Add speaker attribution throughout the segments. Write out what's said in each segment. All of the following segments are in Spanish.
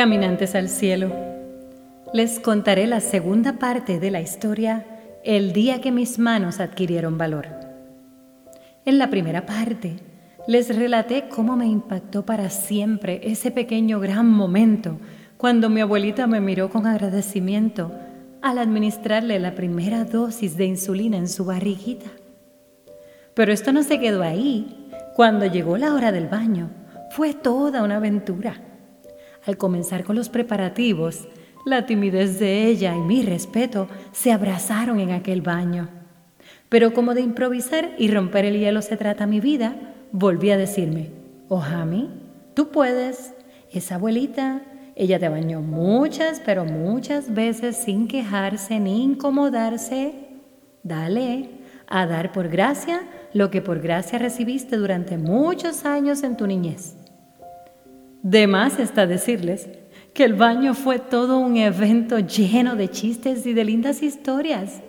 Speaker 1: Caminantes al cielo, les contaré la segunda parte de la historia El día que mis manos adquirieron valor. En la primera parte, les relaté cómo me impactó para siempre ese pequeño gran momento cuando mi abuelita me miró con agradecimiento al administrarle la primera dosis de insulina en su barriguita. Pero esto no se quedó ahí. Cuando llegó la hora del baño, fue toda una aventura. Al comenzar con los preparativos, la timidez de ella y mi respeto se abrazaron en aquel baño. Pero como de improvisar y romper el hielo se trata mi vida, volví a decirme, Ojami, tú puedes, esa abuelita, ella te bañó muchas, pero muchas veces sin quejarse ni incomodarse. Dale, a dar por gracia lo que por gracia recibiste durante muchos años en tu niñez. De más está decirles que el baño fue todo un evento lleno de chistes y de lindas historias.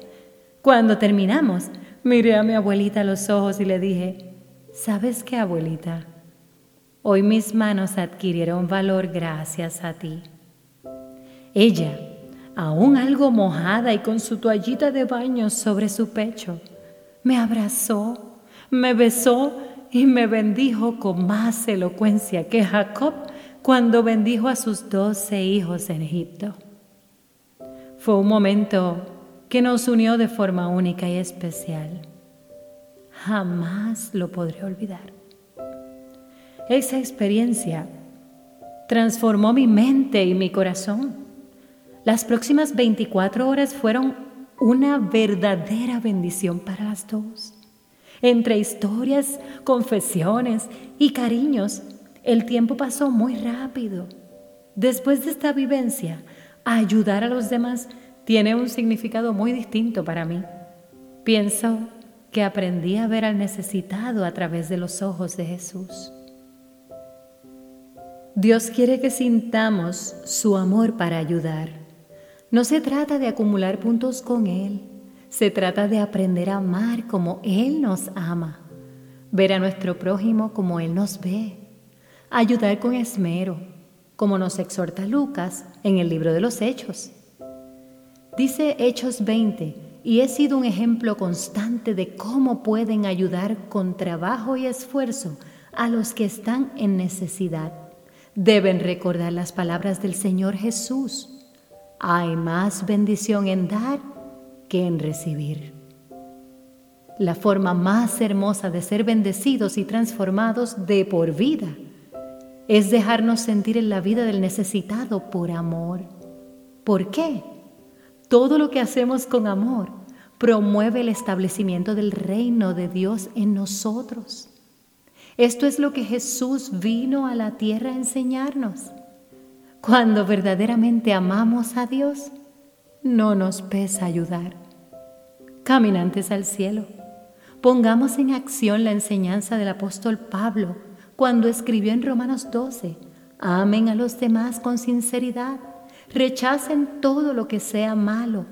Speaker 1: Cuando terminamos, miré a mi abuelita a los ojos y le dije, ¿sabes qué, abuelita? Hoy mis manos adquirieron valor gracias a ti. Ella, aún algo mojada y con su toallita de baño sobre su pecho, me abrazó, me besó y me bendijo con más elocuencia que Jacob cuando bendijo a sus doce hijos en Egipto. Fue un momento que nos unió de forma única y especial. Jamás lo podré olvidar. Esa experiencia transformó mi mente y mi corazón. Las próximas 24 horas fueron una verdadera bendición para las dos. Entre historias, confesiones y cariños, el tiempo pasó muy rápido. Después de esta vivencia, ayudar a los demás tiene un significado muy distinto para mí. Pienso que aprendí a ver al necesitado a través de los ojos de Jesús. Dios quiere que sintamos su amor para ayudar. No se trata de acumular puntos con Él, se trata de aprender a amar como Él nos ama, ver a nuestro prójimo como Él nos ve, ayudar con esmero, como nos exhorta Lucas en el libro de los Hechos. Dice Hechos 20, y he sido un ejemplo constante de cómo pueden ayudar con trabajo y esfuerzo a los que están en necesidad. Deben recordar las palabras del Señor Jesús. Hay más bendición en dar que en recibir. La forma más hermosa de ser bendecidos y transformados de por vida es dejarnos sentir en la vida del necesitado por amor. ¿Por qué? Todo lo que hacemos con amor promueve el establecimiento del reino de Dios en nosotros. Esto es lo que Jesús vino a la tierra a enseñarnos. Cuando verdaderamente amamos a Dios, no nos pesa ayudar. Caminantes al cielo, pongamos en acción la enseñanza del apóstol Pablo cuando escribió en Romanos 12, amen a los demás con sinceridad, rechacen todo lo que sea malo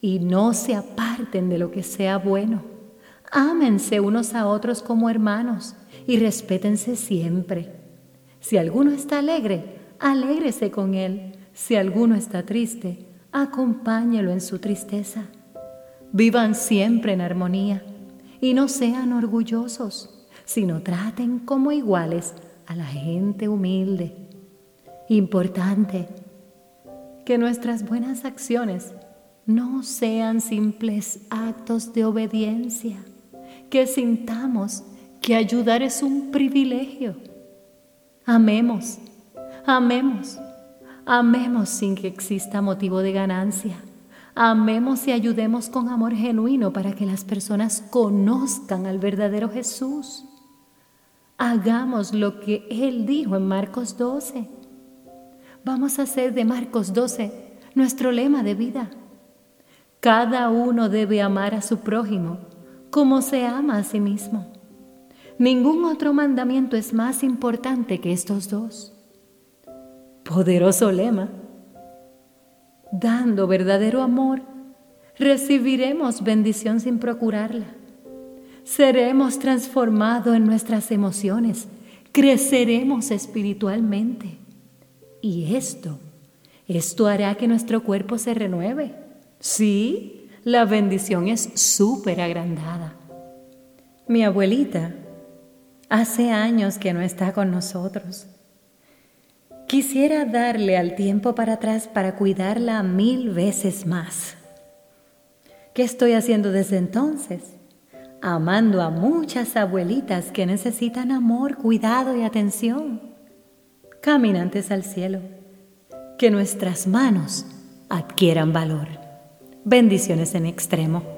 Speaker 1: y no se aparten de lo que sea bueno. Ámense unos a otros como hermanos y respétense siempre. Si alguno está alegre, alégrese con él. Si alguno está triste, acompáñelo en su tristeza. Vivan siempre en armonía y no sean orgullosos, sino traten como iguales a la gente humilde. Importante que nuestras buenas acciones no sean simples actos de obediencia, que sintamos que ayudar es un privilegio. Amemos, amemos Amemos sin que exista motivo de ganancia. Amemos y ayudemos con amor genuino para que las personas conozcan al verdadero Jesús. Hagamos lo que Él dijo en Marcos 12. Vamos a hacer de Marcos 12 nuestro lema de vida. Cada uno debe amar a su prójimo como se ama a sí mismo. Ningún otro mandamiento es más importante que estos dos. Poderoso lema. Dando verdadero amor, recibiremos bendición sin procurarla. Seremos transformados en nuestras emociones, creceremos espiritualmente. Y esto, esto hará que nuestro cuerpo se renueve. Sí, la bendición es súper agrandada. Mi abuelita hace años que no está con nosotros. Quisiera darle al tiempo para atrás para cuidarla mil veces más. ¿Qué estoy haciendo desde entonces? Amando a muchas abuelitas que necesitan amor, cuidado y atención. Caminantes al cielo. Que nuestras manos adquieran valor. Bendiciones en extremo.